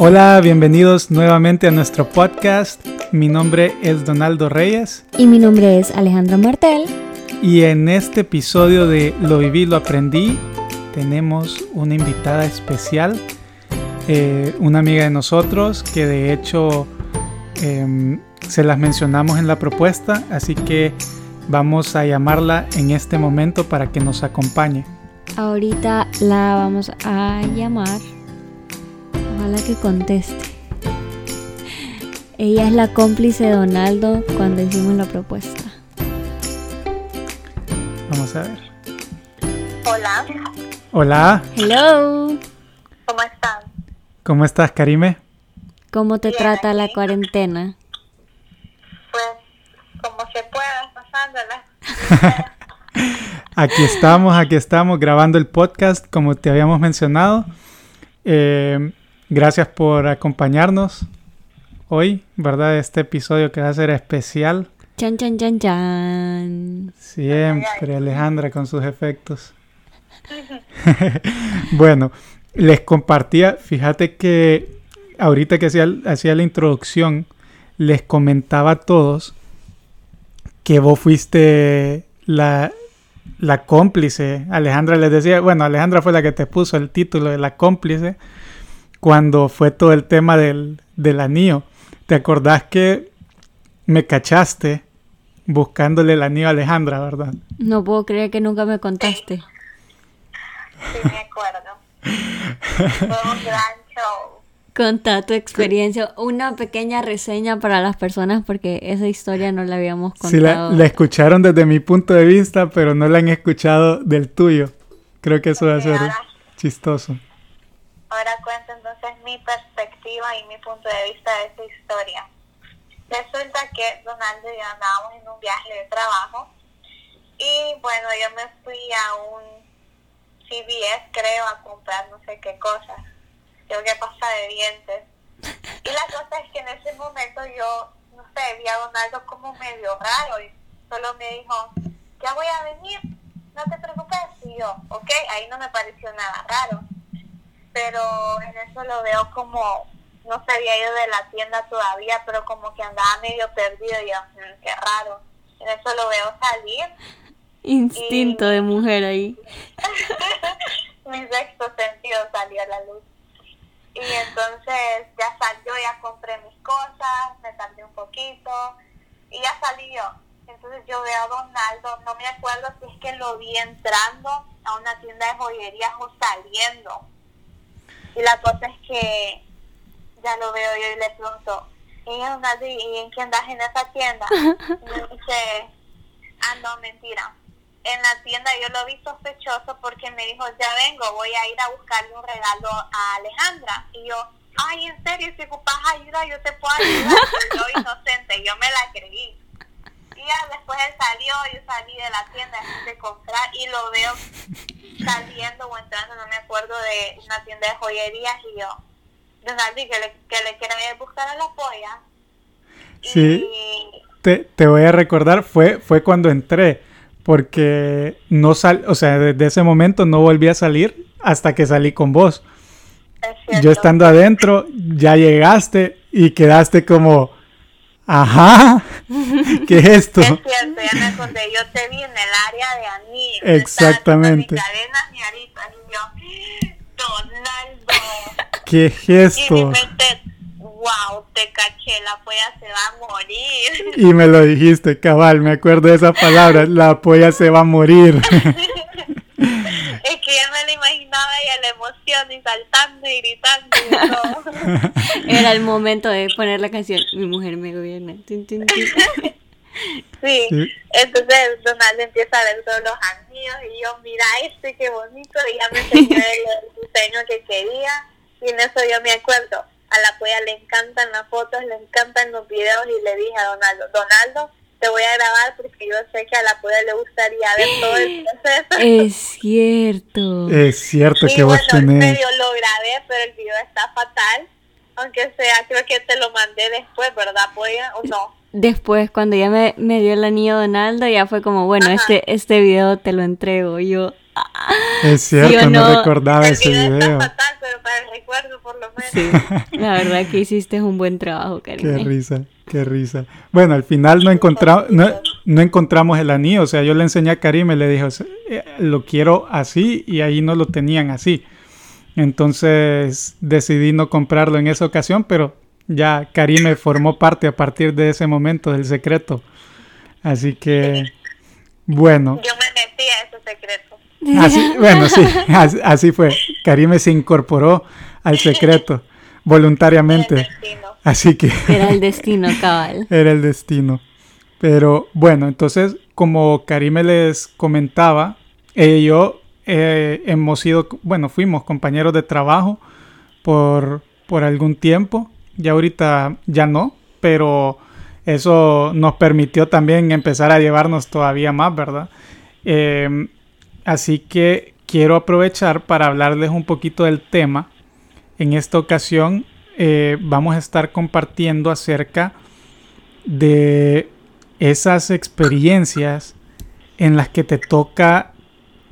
Hola, bienvenidos nuevamente a nuestro podcast. Mi nombre es Donaldo Reyes. Y mi nombre es Alejandra Martel. Y en este episodio de Lo viví, lo aprendí, tenemos una invitada especial, eh, una amiga de nosotros que de hecho em, se las mencionamos en la propuesta, así que vamos a llamarla en este momento para que nos acompañe. Ahorita la vamos a llamar Ojalá que conteste. Ella es la cómplice de Donaldo cuando hicimos la propuesta. Vamos a ver. Hola. Hola. Hello. ¿Cómo están? ¿Cómo estás, Karime? ¿Cómo te Bien, trata la cuarentena? Pues como se pueda, pasándola. Aquí estamos, aquí estamos grabando el podcast como te habíamos mencionado. Eh, gracias por acompañarnos hoy, ¿verdad? Este episodio que va a ser especial. Chan, chan, chan, chan. Siempre Alejandra con sus efectos. bueno, les compartía, fíjate que ahorita que hacía, hacía la introducción, les comentaba a todos que vos fuiste la, la cómplice. Alejandra les decía, bueno, Alejandra fue la que te puso el título de la cómplice cuando fue todo el tema del, del anillo. ¿Te acordás que me cachaste buscándole el anillo a Alejandra, verdad? No puedo creer que nunca me contaste. Sí, me acuerdo. Fue un gran show. Conta tu experiencia, una pequeña reseña para las personas porque esa historia no la habíamos Sí, la, contado. la escucharon desde mi punto de vista, pero no la han escuchado del tuyo. Creo que eso va a ser ahora- chistoso. Ahora entonces mi perspectiva y mi punto de vista de esta historia. Resulta que Donaldo y yo andábamos en un viaje de trabajo y bueno, yo me fui a un CVS, creo, a comprar no sé qué cosas. Creo que pasta de dientes. Y la cosa es que en ese momento yo, no sé, vi a Donaldo como medio raro y solo me dijo, ya voy a venir, no te preocupes. Y yo, ok, ahí no me pareció nada raro pero en eso lo veo como no se había ido de la tienda todavía, pero como que andaba medio perdido y yo, "Mm, qué raro. En eso lo veo salir, Instinto de mujer ahí. mi sexto sentido salió a la luz. Y entonces ya salió, ya compré mis cosas, me tardé un poquito y ya salí yo. Entonces yo veo a Donaldo, no me acuerdo si es que lo vi entrando a una tienda de joyerías o saliendo. Y la cosa es que ya lo veo yo y le pregunto, ¿y Donaldo, ¿y en qué andas en esa tienda? Y me dice, ah, no, mentira. En la tienda yo lo vi sospechoso porque me dijo, ya vengo, voy a ir a buscarle un regalo a Alejandra. Y yo, ay, en serio, si ocupas ayuda, yo te puedo ayudar. Pero yo inocente, yo me la creí. Ya después él salió, yo salí de la tienda de comprar y lo veo saliendo o entrando, no me acuerdo, de una tienda de joyerías y yo, Donaldo, ¿y que le, que le quiera ir a buscar a la polla. Sí. Y Te, te voy a recordar, fue, fue cuando entré, porque no sal, o sea, desde ese momento no volví a salir hasta que salí con vos. es. Yo estando adentro, ya llegaste y quedaste como, ajá, ¿qué es esto? Es cierto, ya me acordé, yo te vi en el área de anillos. Exactamente. Mis cadenas y aritas y yo, Donaldo. ¿Qué Y mi gesto? mente, wow, te caché, la polla se va a morir. Y me lo dijiste, cabal, me acuerdo de esa palabra, la polla se va a morir. Es que ya me lo imaginaba y a la emoción y saltando y gritando y todo. Era el momento de poner la canción Mi mujer me gobierna. Tin, tin, tin. Sí. Sí. entonces Donaldo empieza a ver todos los anillos y yo, mira este, qué bonito, y ya me enseñó el, el diseño que quería, y en eso yo me acuerdo, a la polla le encantan las fotos, le encantan los videos, y le dije a Donaldo, Donaldo, te voy a grabar porque yo sé que a la polla le gustaría ver todo el proceso. Es cierto. Es cierto y que vos bueno, tenés... medio lo grabé, pero el video está fatal, aunque sea, creo que te lo mandé después, ¿verdad, polla? ¿O no? Después, cuando ya me, me dio el anillo Donaldo, ya fue como, bueno, Ajá. este, este video te lo entrego. Yo, Es cierto, ¿Sí o no no? recordaba el ese video video. está fatal, pero para el recuerdo por lo pues. Sí, la verdad que hiciste un buen trabajo, Qué Karime. risa, qué risa. Bueno, al final no, encontra- no, no encontramos el anillo. O sea, yo le enseñé a Karim y le dije, eh, lo quiero así y ahí no lo tenían así. Entonces decidí no comprarlo en esa ocasión, pero ya Karime formó parte a partir de ese momento del secreto. Así que, bueno. Yo me metí a ese secreto. Así, bueno, sí, así, así fue. Karime se incorporó al secreto El voluntariamente. destino. Así que Era el destino cabal. era el destino. Pero bueno, entonces, como Karime les comentaba, ella y yo eh, hemos sido, bueno, fuimos compañeros de trabajo por, por algún tiempo. Ya ahorita ya no, pero eso nos permitió también empezar a llevarnos todavía más, ¿verdad? Eh, así que quiero aprovechar para hablarles un poquito del tema. En esta ocasión eh, vamos a estar compartiendo acerca de esas experiencias en las que te toca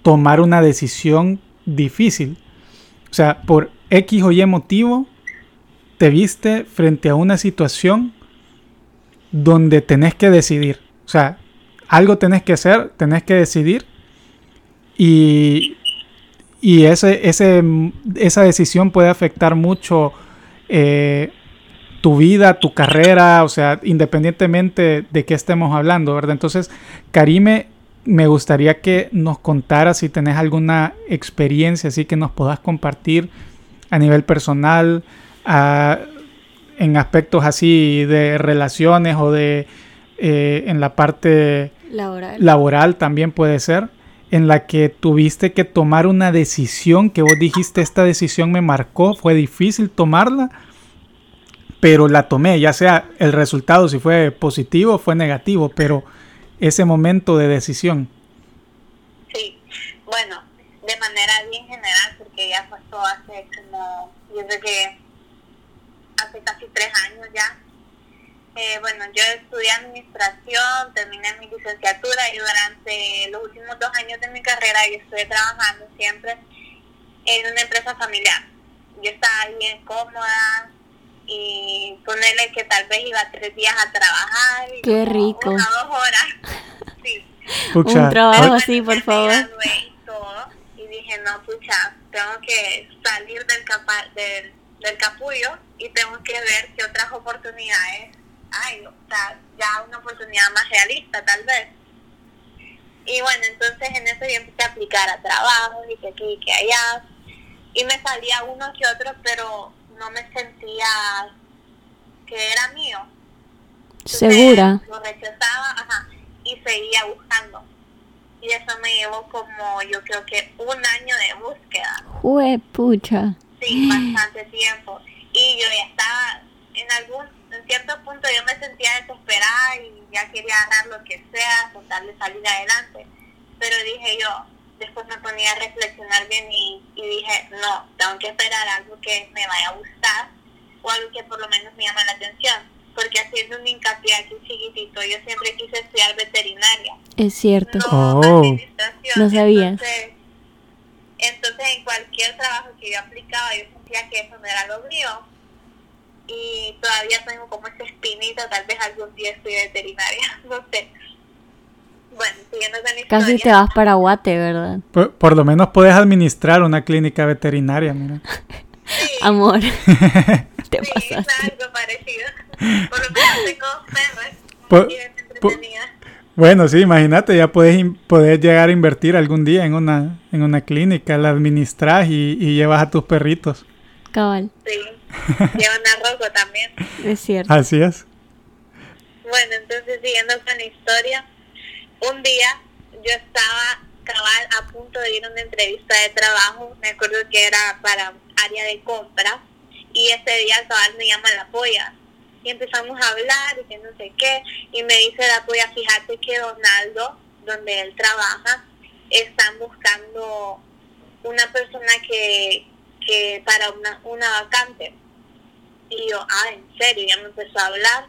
tomar una decisión difícil. O sea, por X o Y motivo, te viste frente a una situación donde tenés que decidir. O sea, algo tenés que hacer, tenés que decidir. Y, y ese, ese, esa decisión puede afectar mucho eh, tu vida, tu carrera, o sea, independientemente de qué estemos hablando, ¿verdad? Entonces, Karime, me gustaría que nos contaras si tenés alguna experiencia así que nos puedas compartir a nivel personal, a- en aspectos así de relaciones o de eh, en la parte Laboral. laboral también puede ser, en la que tuviste que tomar una decisión que vos dijiste, esta decisión me marcó, fue difícil tomarla, pero la tomé, ya sea el resultado si fue positivo o fue negativo, pero ese momento de decisión. Sí, bueno, de manera bien general, porque ya pasó hace como, yo creo que hace casi tres años ya. Eh, bueno, yo estudié administración, terminé mi licenciatura y durante los últimos dos años de mi carrera yo estuve trabajando siempre en una empresa familiar. Yo estaba bien cómoda y ponerle que tal vez iba tres días a trabajar. Y Qué rico. Una dos horas. Sí. Pucha, Un trabajo así, por favor. y todo, y dije, no, pucha, tengo que salir del, capa del, del capullo y tengo que ver qué otras oportunidades hay, o sea, ya una oportunidad más realista tal vez. Y bueno, entonces en eso yo empecé a aplicar a trabajos y que aquí y que allá, y me salía uno que otro, pero no me sentía que era mío. Entonces, Segura. Lo rechazaba, ajá, y seguía buscando. Y eso me llevó como, yo creo que un año de búsqueda. Jue pucha. Sí, bastante tiempo. Y yo ya estaba, en algún, cierto punto yo me sentía desesperada y ya quería ganar lo que sea, tal de salir adelante. Pero dije yo, después me ponía a reflexionar bien y, y dije, no, tengo que esperar algo que me vaya a gustar o algo que por lo menos me llame la atención. Porque haciendo un hincapié aquí chiquitito, yo siempre quise estudiar veterinaria Es cierto. no Oh. No sabía. Entonces, entonces, en cualquier trabajo que yo aplicaba, yo sentía que eso no era lo mío. Y todavía tengo como esa espinita, tal vez algún día estudie veterinaria, no sé. Bueno, siguiendo con Casi te vas para Guate, ¿verdad? por, por lo menos puedes administrar una clínica veterinaria, mira. Sí, Amor. Te sí, pasaste. algo parecido. Por lo menos tengo perros. Por- por-. Bueno, sí, imagínate, ya puedes, poder llegar a invertir algún día en una, en una clínica, la administras y, y llevas a tus perritos. Cabal. Sí, llevan a Rocco también. Es cierto. Así es. Bueno, entonces siguiendo con la historia, un día yo estaba cabal a punto de ir a una entrevista de trabajo, me acuerdo que era para área de compra, y ese día cabal me llama la polla. Y empezamos a hablar y que no sé qué, y me dice la polla, fíjate que Donaldo, donde él trabaja, están buscando una persona que, que para una, una vacante. Y yo, ah, en serio, ya me empezó a hablar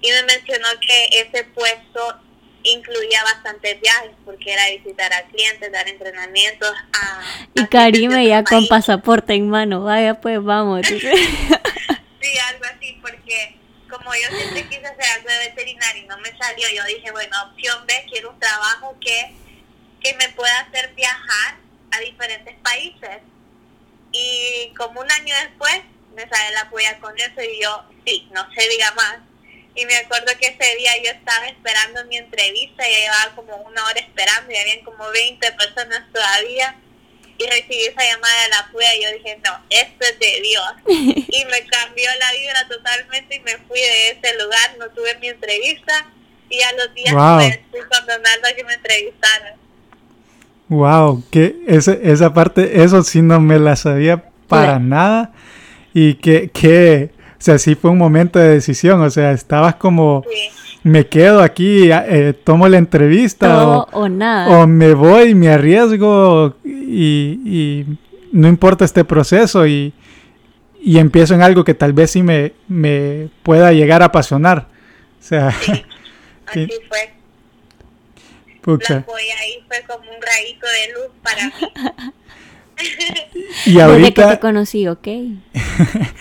y me mencionó que ese puesto incluía bastantes viajes porque era visitar a clientes, dar entrenamientos a... Y Karime ya con pasaporte en mano, vaya pues vamos. sí, algo así, porque como yo siempre quise hacer algo de veterinario y no me salió, yo dije, bueno, opción B, quiero un trabajo que, que me pueda hacer viajar a diferentes países. Y como un año después me sale la polla con eso y yo, sí, no se diga más y me acuerdo que ese día yo estaba esperando mi entrevista, y llevaba como una hora esperando y habían como 20 personas todavía. Y recibí esa llamada de la puya y yo dije, no, esto es de Dios. y me cambió la vibra totalmente y me fui de ese lugar, no tuve mi entrevista y a los días wow. fui con Donaldo que me entrevistaron. Wow, que ese, esa parte, eso sí no me la sabía para nada. Y que, que o sea, sí fue un momento de decisión, o sea, estabas como, me quedo aquí, eh, tomo la entrevista o, nada. o me voy, me arriesgo y, no importa este proceso y, y, empiezo en algo que tal vez sí me, me pueda llegar a apasionar. O sea, así fue. Pucha. La ahí fue como un rayito de luz para mí. y ahorita... Desde que te conocí, ok.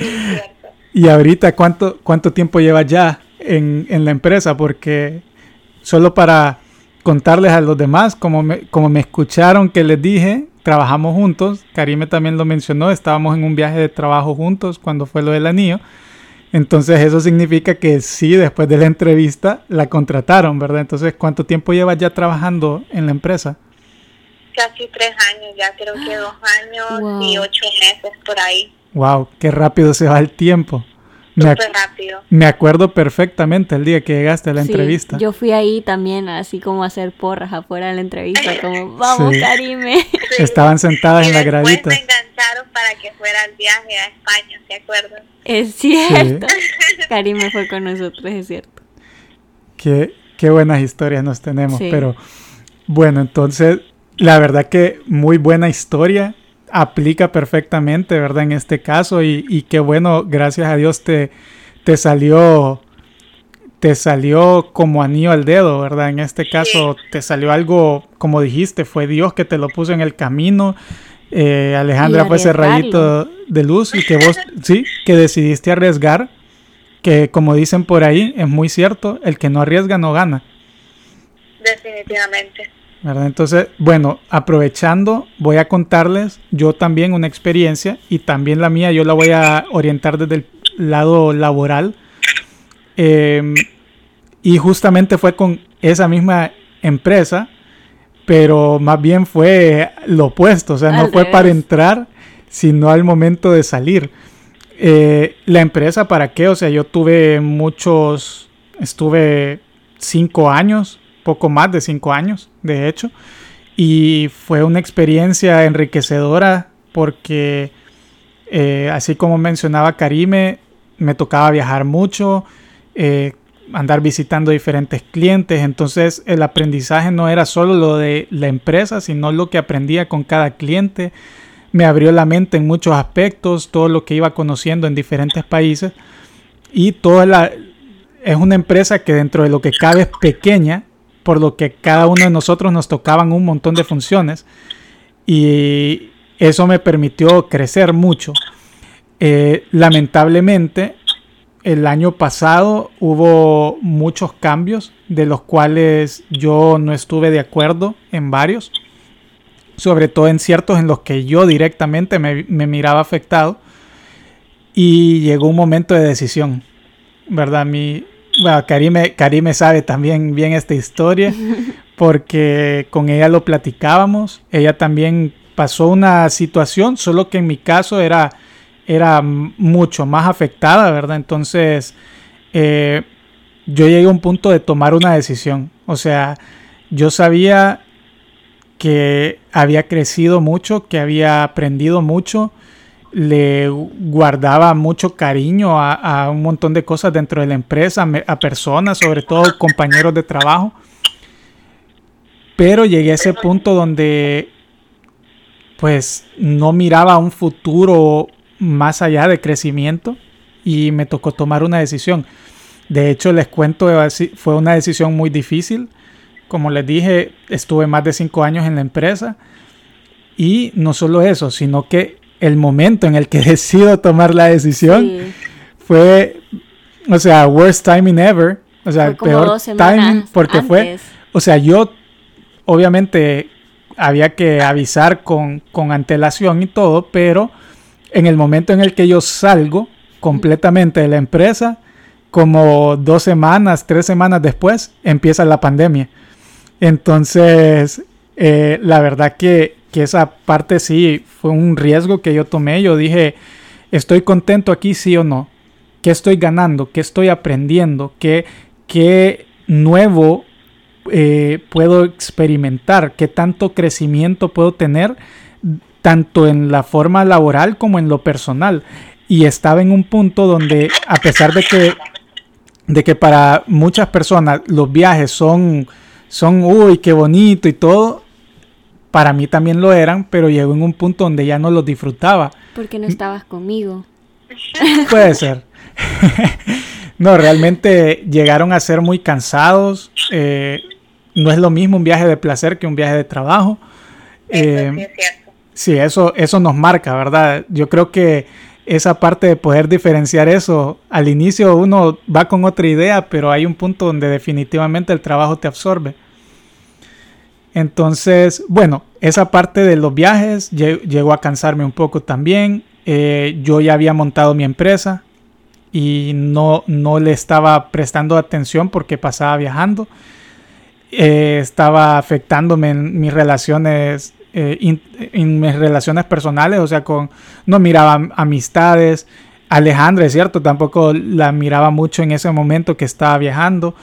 y ahorita, ¿cuánto, cuánto tiempo llevas ya en, en la empresa? Porque solo para contarles a los demás, como me, como me escucharon que les dije, trabajamos juntos, Karime también lo mencionó, estábamos en un viaje de trabajo juntos cuando fue lo del anillo. Entonces eso significa que sí, después de la entrevista la contrataron, ¿verdad? Entonces, ¿cuánto tiempo llevas ya trabajando en la empresa? Casi tres años, ya creo que dos años y ocho meses por ahí. Wow, qué rápido se va el tiempo. Me, rápido. me acuerdo perfectamente el día que llegaste a la entrevista. Yo fui ahí también, así como a hacer porras afuera de la entrevista, como, vamos, Karime. Estaban sentadas en la gradita. me engancharon para que fuera el viaje a España, ¿se acuerdan? Es cierto. Karime fue con nosotros, es cierto. Qué, qué buenas historias nos tenemos, pero bueno, entonces, la verdad que muy buena historia aplica perfectamente, ¿verdad? En este caso y, y qué bueno, gracias a Dios te, te salió te salió como anillo al dedo, ¿verdad? En este caso te salió algo, como dijiste, fue Dios que te lo puso en el camino. Eh, Alejandra fue ese rayito de luz y que vos, sí, que decidiste arriesgar, que como dicen por ahí, es muy cierto, el que no arriesga no gana. Definitivamente. Entonces, bueno, aprovechando, voy a contarles yo también una experiencia y también la mía, yo la voy a orientar desde el lado laboral. Em, y justamente fue con esa misma empresa, pero más bien fue lo opuesto, o sea, no fue para entrar, sino al momento de salir. Eh, la empresa, ¿para qué? O sea, yo tuve muchos, estuve cinco años poco más de cinco años, de hecho, y fue una experiencia enriquecedora porque, eh, así como mencionaba Karime, me tocaba viajar mucho, eh, andar visitando diferentes clientes, entonces el aprendizaje no era solo lo de la empresa, sino lo que aprendía con cada cliente. Me abrió la mente en muchos aspectos, todo lo que iba conociendo en diferentes países y toda la, es una empresa que dentro de lo que cabe es pequeña, por lo que cada uno de nosotros nos tocaban un montón de funciones y eso me permitió crecer mucho. Eh, lamentablemente, el año pasado hubo muchos cambios de los cuales yo no estuve de acuerdo en varios, sobre todo en ciertos en los que yo directamente me, me miraba afectado y llegó un momento de decisión, ¿verdad? Mi, bueno, Karime, sabe también bien esta historia porque con ella lo platicábamos. Ella también pasó una situación, solo que en mi caso era, era mucho más afectada, ¿verdad? Entonces, eh, yo llegué a un punto de tomar una decisión. O sea, yo sabía que había crecido mucho, que había aprendido mucho le guardaba mucho cariño a, un montón de cosas dentro de la empresa, a personas, sobre todo compañeros de trabajo. Pero llegué a ese punto donde pues no miraba un futuro más allá de crecimiento y me tocó tomar una decisión. De hecho, les cuento, fue una decisión muy difícil como les dije, estuve más de cinco años en la empresa y no solo eso, sino que el momento en el que decido tomar la decisión fue, o sea, worst timing ever, o sea, el peor timing porque fue, o sea, yo obviamente había que avisar con, con antelación y todo, pero en el momento en el que yo salgo completamente de la empresa, como dos semanas, tres semanas después, empieza la pandemia. Entonces, eh, la verdad que, esa parte sí fue un riesgo que yo tomé. Yo dije, estoy contento aquí, sí o no. ¿Qué estoy ganando? ¿Qué estoy aprendiendo? ¿Qué, qué nuevo eh, puedo experimentar? ¿Qué tanto crecimiento puedo tener? tanto en la forma laboral como en lo personal. Y estaba en un punto donde, a pesar de que de que para muchas personas los viajes son, son, uy, qué bonito y todo, para mí también lo eran, pero llegó en un punto donde ya no los disfrutaba. Porque no estabas conmigo. Puede ser. no, realmente llegaron a ser muy cansados. Eh, no es lo mismo un viaje de placer que un viaje de trabajo. Eso sí, es cierto. sí, eso, eso nos marca, ¿verdad? Yo creo que esa parte de poder diferenciar eso. Al inicio uno va con otra idea, pero hay un punto donde definitivamente el trabajo te absorbe. Entonces, bueno, esa parte de los viajes llegó a cansarme un poco también. Eh, yo ya había montado mi empresa y no, no le estaba prestando atención porque pasaba viajando. Eh, estaba afectándome en mis relaciones eh, en mis relaciones personales, o sea, con no miraba amistades. Alejandra, es cierto, tampoco la miraba mucho en ese momento que estaba viajando.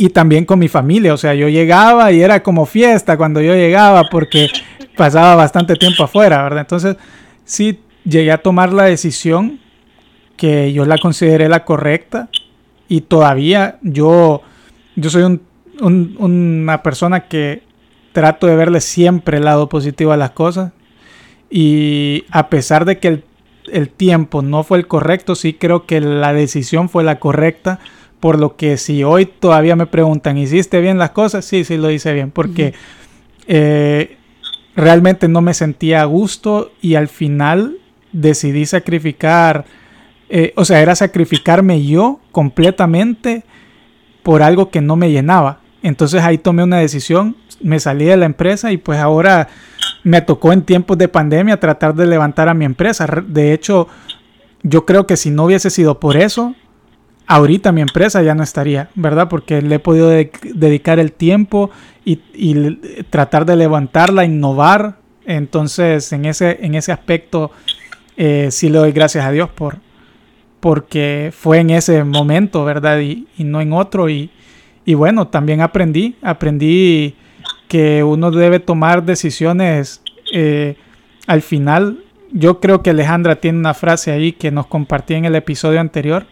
Y también con mi familia, o sea, yo llegaba y era como fiesta cuando yo llegaba porque pasaba bastante tiempo afuera, ¿verdad? Entonces, sí, llegué a tomar la decisión que yo la consideré la correcta y todavía yo, yo soy una persona que trato de verle siempre el lado positivo a las cosas. Y a pesar de que el, tiempo no fue el correcto, sí creo que la decisión fue la correcta. Por lo que si hoy todavía me preguntan, ¿hiciste bien las cosas? Sí, sí lo hice bien. Porque eh, realmente no me sentía a gusto y al final decidí sacrificar, eh, o sea, era sacrificarme yo completamente por algo que no me llenaba. Entonces ahí tomé una decisión me salí de la empresa y pues ahora me tocó en tiempos de pandemia tratar de levantar a mi empresa. De hecho, yo creo que si no hubiese sido por eso, ahorita mi empresa ya no estaría, ¿verdad? Porque le he podido dedicar el tiempo y, tratar de levantarla, innovar. Entonces, en ese, en ese aspecto, eh, sí le doy gracias a Dios por porque fue en ese momento, ¿verdad? Y, no en otro. Y, y bueno, también aprendí, aprendí que uno debe tomar decisiones eh, al final. Yo creo que Alejandra tiene una frase ahí que nos compartí en el episodio anterior,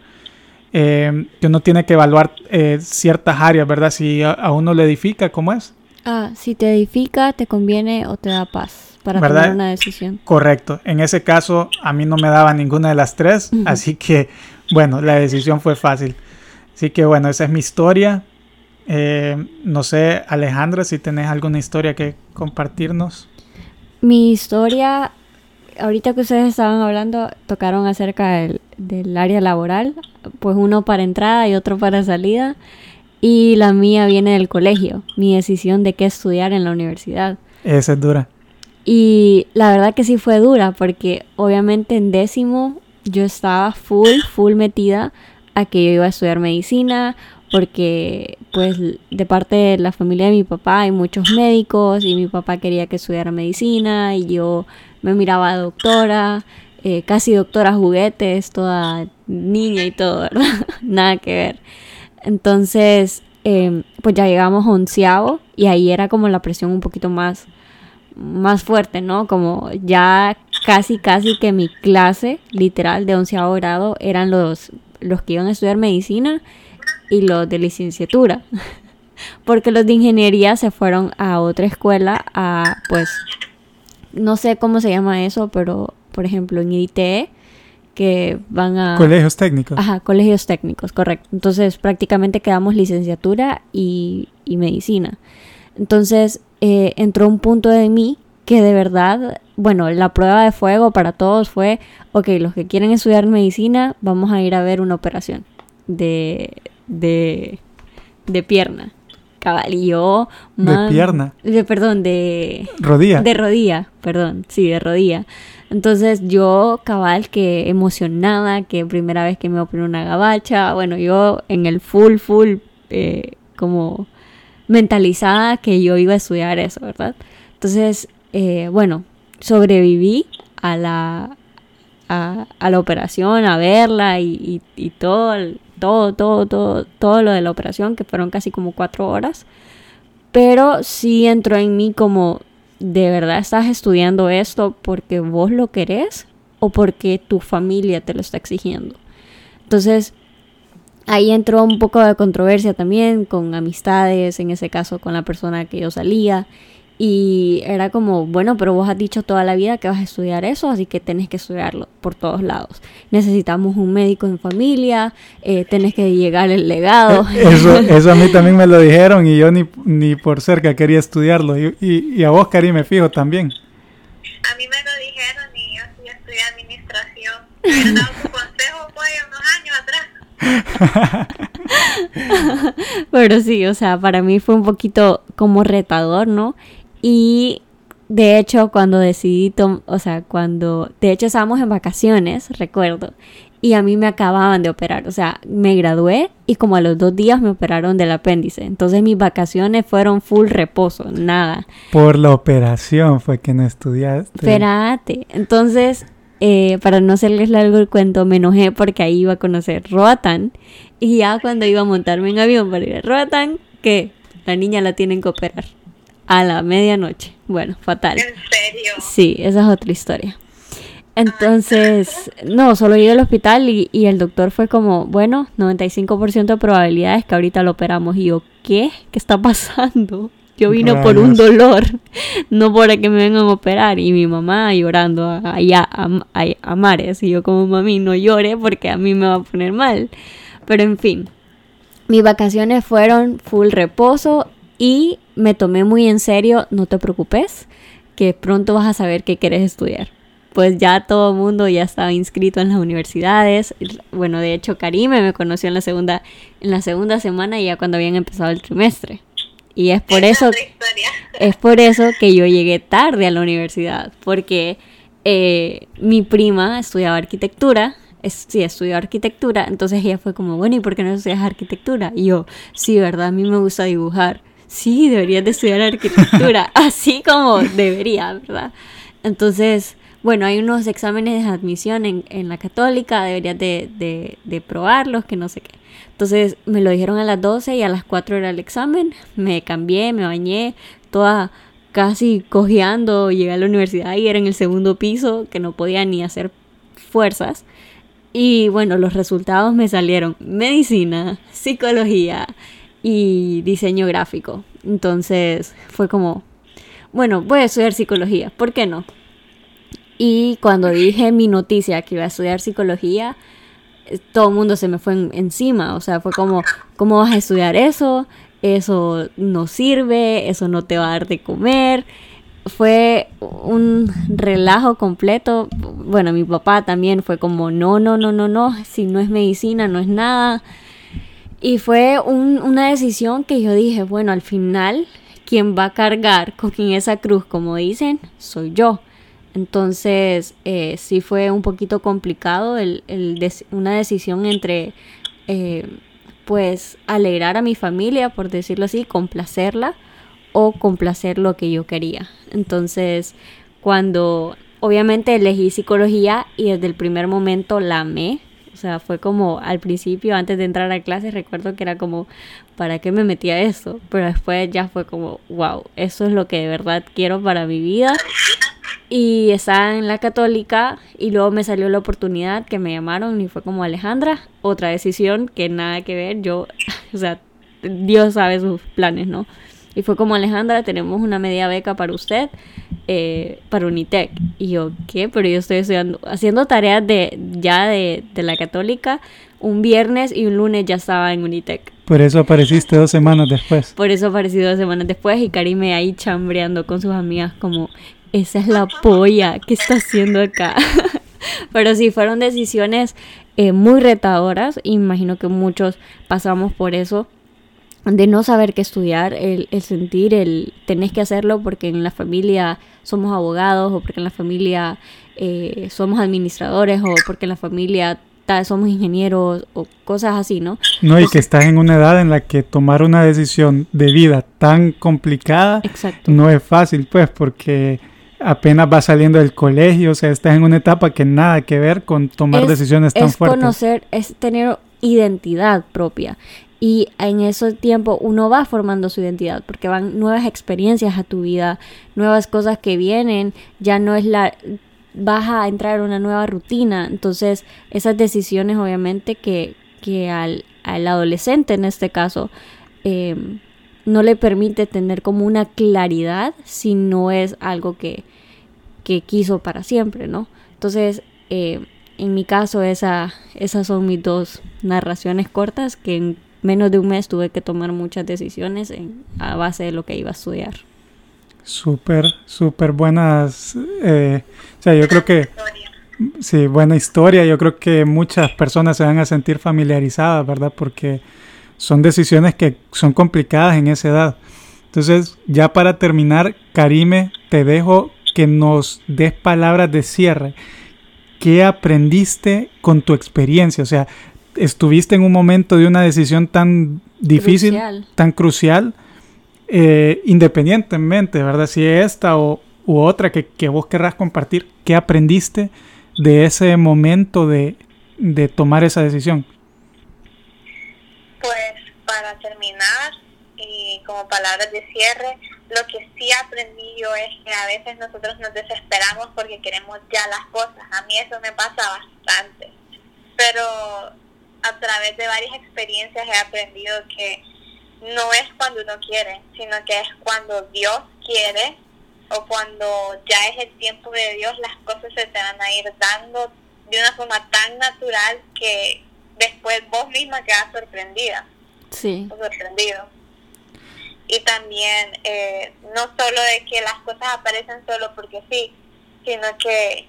eh, que uno tiene que evaluar eh, ciertas áreas, ¿verdad? Si a, uno le edifica, ¿cómo es? Ah, si te edifica, te conviene o te da paz para tomar una decisión. Correcto. En ese caso, a mí no me daba ninguna de las tres, así que, bueno, la decisión fue fácil. Así que, bueno, esa es mi historia. Eh, no sé, Alejandra, si tenés alguna historia que compartirnos. Mi historia, ahorita que ustedes estaban hablando, tocaron acerca del, área laboral, pues uno para entrada y otro para salida. Y la mía viene del colegio, mi decisión de qué estudiar en la universidad. Esa es dura. Y la verdad que sí fue dura, porque obviamente en décimo yo estaba full, full metida a que yo iba a estudiar medicina porque pues de parte de la familia de mi papá hay muchos médicos y mi papá quería que estudiara medicina y yo me miraba doctora, eh, casi doctora juguetes, toda niña y todo, ¿verdad? Nada que ver. Entonces, em, pues ya llegamos a onceavo y ahí era como la presión un poquito más, más fuerte, ¿no? Como ya casi, casi que mi clase literal de onceavo grado eran los, los que iban a estudiar medicina y los de licenciatura. Porque los de ingeniería se fueron a otra escuela a, pues, no sé cómo se llama eso, pero por ejemplo en ITE, que van a... Colegios técnicos. Ajá, colegios técnicos, correcto. Entonces prácticamente quedamos licenciatura y, y medicina. Entonces eh, entró un punto de mí que de verdad, bueno, la prueba de fuego para todos fue, ok, los que quieren estudiar medicina, vamos a ir a ver una operación de, de, de pierna. Cabal, y yo... ¿De pierna? De, perdón, de... Rodilla. De rodilla, perdón, sí, de rodilla. Entonces yo, cabal, que emocionada, que primera vez que me operé una gabacha, bueno, yo en el full, full, eh, como mentalizada que yo iba a estudiar eso, ¿verdad? Entonces, eh, bueno, sobreviví a la, a, a, la operación, a verla y, y, y todo, todo, todo, todo, todo lo de la operación, que fueron casi como cuatro horas. Pero sí entró en mí como, ¿de verdad estás estudiando esto porque vos lo querés o porque tu familia te lo está exigiendo? Entonces, ahí entró un poco de controversia también con amistades, en ese caso con la persona que yo salía. Y era como, bueno, pero vos has dicho toda la vida que vas a estudiar eso, así que tenés que estudiarlo por todos lados. Necesitamos un médico en familia, eh, tenés que llegar el legado. Eso, eso a mí también me lo dijeron y yo ni, ni por cerca quería estudiarlo. Y, y, y a vos, Cari, me fijo también. A mí me lo dijeron y yo sí estudié administración. Me dado su consejo pues unos años atrás. Pero sí, o sea, para mí fue un poquito como retador, ¿no? Y de hecho, cuando decidí, o sea, cuando, de hecho estábamos en vacaciones, recuerdo, y a mí me acababan de operar, o sea, me gradué y como a los dos días me operaron del apéndice, entonces mis vacaciones fueron full reposo, nada. Por la operación fue que no estudiaste. Espérate, entonces, eh, para no hacerles largo el cuento, me enojé porque ahí iba a conocer Roatán y ya cuando iba a montarme en avión para ir a Roatán, que la niña la tienen que operar a la medianoche. Bueno, fatal. ¿En serio? Sí, esa es otra historia. Entonces, no, solo llegué al hospital y, y, el doctor fue como, bueno, 95% de probabilidades que ahorita lo operamos. Y yo, ¿qué? ¿Qué está pasando? Yo vino Rayos. por un dolor, no por que me vengan a operar. Y mi mamá llorando allá a, a, a, mares. Y yo como, mami, no llore porque a mí me va a poner mal. Pero en fin, mis vacaciones fueron full reposo y me tomé muy en serio, no te preocupes, que pronto vas a saber qué quieres estudiar. Pues ya todo el mundo ya estaba inscrito en las universidades. Bueno, de hecho, Karime me conoció en la segunda, en la segunda semana, ya cuando habían empezado el trimestre. Y es por eso, es por eso que yo llegué tarde a la universidad, porque eh, mi prima estudiaba arquitectura, es, sí, estudió arquitectura, entonces ella fue como, bueno, ¿y por qué no estudias arquitectura? Y yo, sí, ¿verdad? A mí me gusta dibujar sí, deberías de estudiar arquitectura, así como debería, ¿verdad? Entonces, bueno, hay unos exámenes de admisión en, en la católica, deberías de, de, de, probarlos, que no sé qué. Entonces me lo dijeron a las 12 y a las 4 era el examen, me cambié, me bañé, toda casi cojeando, llegué a la universidad y era en el segundo piso, que no podía ni hacer fuerzas. Y bueno, los resultados me salieron medicina, psicología, y diseño gráfico. Entonces fue como, bueno, voy a estudiar psicología, ¿por qué no? Y cuando dije mi noticia que iba a estudiar psicología, todo el mundo se me fue en, encima, o sea, fue como, ¿cómo vas a estudiar eso? Eso no sirve, eso no te va a dar de comer. Fue un relajo completo. Bueno, mi papá también fue como, no, no, no, no, no, si no es medicina, no es nada. Y fue un, una decisión que yo dije, bueno, al final, quien va a cargar con esa cruz, como dicen, soy yo. Entonces, eh, sí fue un poquito complicado el, el una decisión entre, eh, pues, alegrar a mi familia, por decirlo así, complacerla o complacer lo que yo quería. Entonces, cuando obviamente elegí psicología y desde el primer momento la amé, sea, fue como al principio, antes de entrar a clase, recuerdo que era como, ¿para qué me metí a eso? Pero después ya fue como, wow, eso es lo que de verdad quiero para mi vida. Y estaba en la católica y luego me salió la oportunidad que me llamaron y fue como Alejandra, otra decisión que nada que ver, yo, o sea, Dios sabe sus planes, ¿no? Y fue como Alejandra, tenemos una media beca para usted, eh, para Unitec. Y yo, ¿qué? Pero yo estoy estudiando, haciendo tareas de ya de, de la católica. Un viernes y un lunes ya estaba en Unitec. Por eso apareciste dos semanas después. Por eso aparecí dos semanas después y Karime ahí chambreando con sus amigas como, esa es la polla que está haciendo acá. Pero sí, fueron decisiones eh, muy retadoras. Imagino que muchos pasamos por eso de no saber qué estudiar, el, el, sentir, el tenés que hacerlo porque en la familia somos abogados o porque en la familia eh, somos administradores o porque en la familia somos ingenieros o cosas así, ¿no? No, y que estás en una edad en la que tomar una decisión de vida tan complicada Exacto. no es fácil, pues, porque apenas vas saliendo del colegio, o sea, estás en una etapa que nada que ver con tomar es, decisiones tan es fuertes. conocer, es tener identidad propia. Y en ese tiempo uno va formando su identidad porque van nuevas experiencias a tu vida, nuevas cosas que vienen, ya no es la vas a entrar en una nueva rutina. Entonces, esas decisiones obviamente que, que al, al adolescente en este caso eh, no le permite tener como una claridad si no es algo que, que quiso para siempre, ¿no? Entonces, eh, en mi caso, esa, esas son mis dos narraciones cortas que menos de un mes tuve que tomar muchas decisiones a base de lo que iba a estudiar. Súper, súper buenas. Eh, o sea, yo creo que. Sí, buena historia. Yo creo que muchas personas se van a sentir familiarizadas, ¿verdad? Porque son decisiones que son complicadas en esa edad. Entonces, ya para terminar, Karime, te dejo que nos des palabras de cierre. ¿Qué aprendiste con tu experiencia? O sea, estuviste en un momento de una decisión tan difícil, Crucial. tan crucial, eh, independientemente, ¿verdad? Si esta o u otra que, que, vos querrás compartir, ¿qué aprendiste de ese momento de, de tomar esa decisión? Pues para terminar y como palabras de cierre, lo que sí aprendí yo es que a veces nosotros nos desesperamos porque queremos ya las cosas. A mí eso me pasa bastante. Pero a través de varias experiencias he aprendido que no es cuando uno quiere, sino que es cuando Dios quiere o cuando ya es el tiempo de Dios, las cosas se te van a ir dando de una forma tan natural que después vos misma quedas sorprendida. Sí. O sorprendido. Y también eh, no solo de que las cosas aparecen solo porque sí, sino que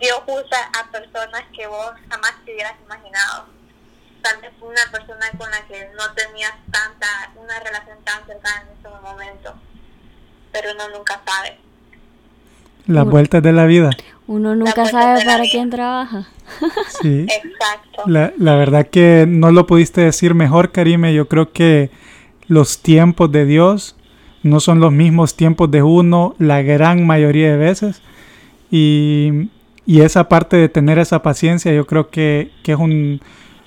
Dios usa a personas que vos jamás te hubieras imaginado. Tal vez una persona con la que no tenías tanta, una relación tan cercana en ese momento, pero uno nunca sabe. Las vueltas de la vida. Uno nunca sabe para quién trabaja. Sí. Exacto. La, la, verdad que no lo pudiste decir mejor, Karime. Yo creo que los tiempos de Dios no son los mismos tiempos de uno la gran mayoría de veces. Y, y esa parte de tener esa paciencia yo creo que, que es un,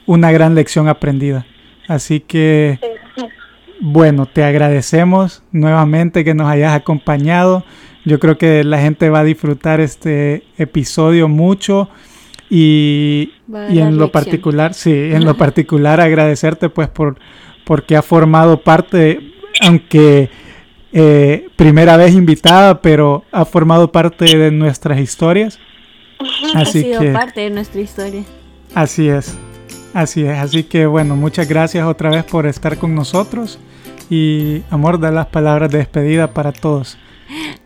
una gran lección aprendida. Así que, bueno, te agradecemos nuevamente que nos hayas acompañado. Yo creo que la gente va a disfrutar este episodio mucho y, y en lo lección. particular, sí, en lo particular agradecerte pues por porque ha formado parte, aunque eh, primera vez invitada, pero ha formado parte de nuestras historias. Así ha sido que, parte de nuestra historia. Así es, así es. Así que bueno, muchas gracias otra vez por estar con nosotros y amor, da las palabras de despedida para todos.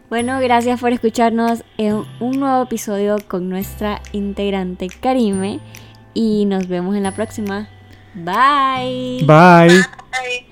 Bueno, gracias por escucharnos en un nuevo episodio con nuestra integrante Karime y nos vemos en la próxima. Bye. Bye. Bye.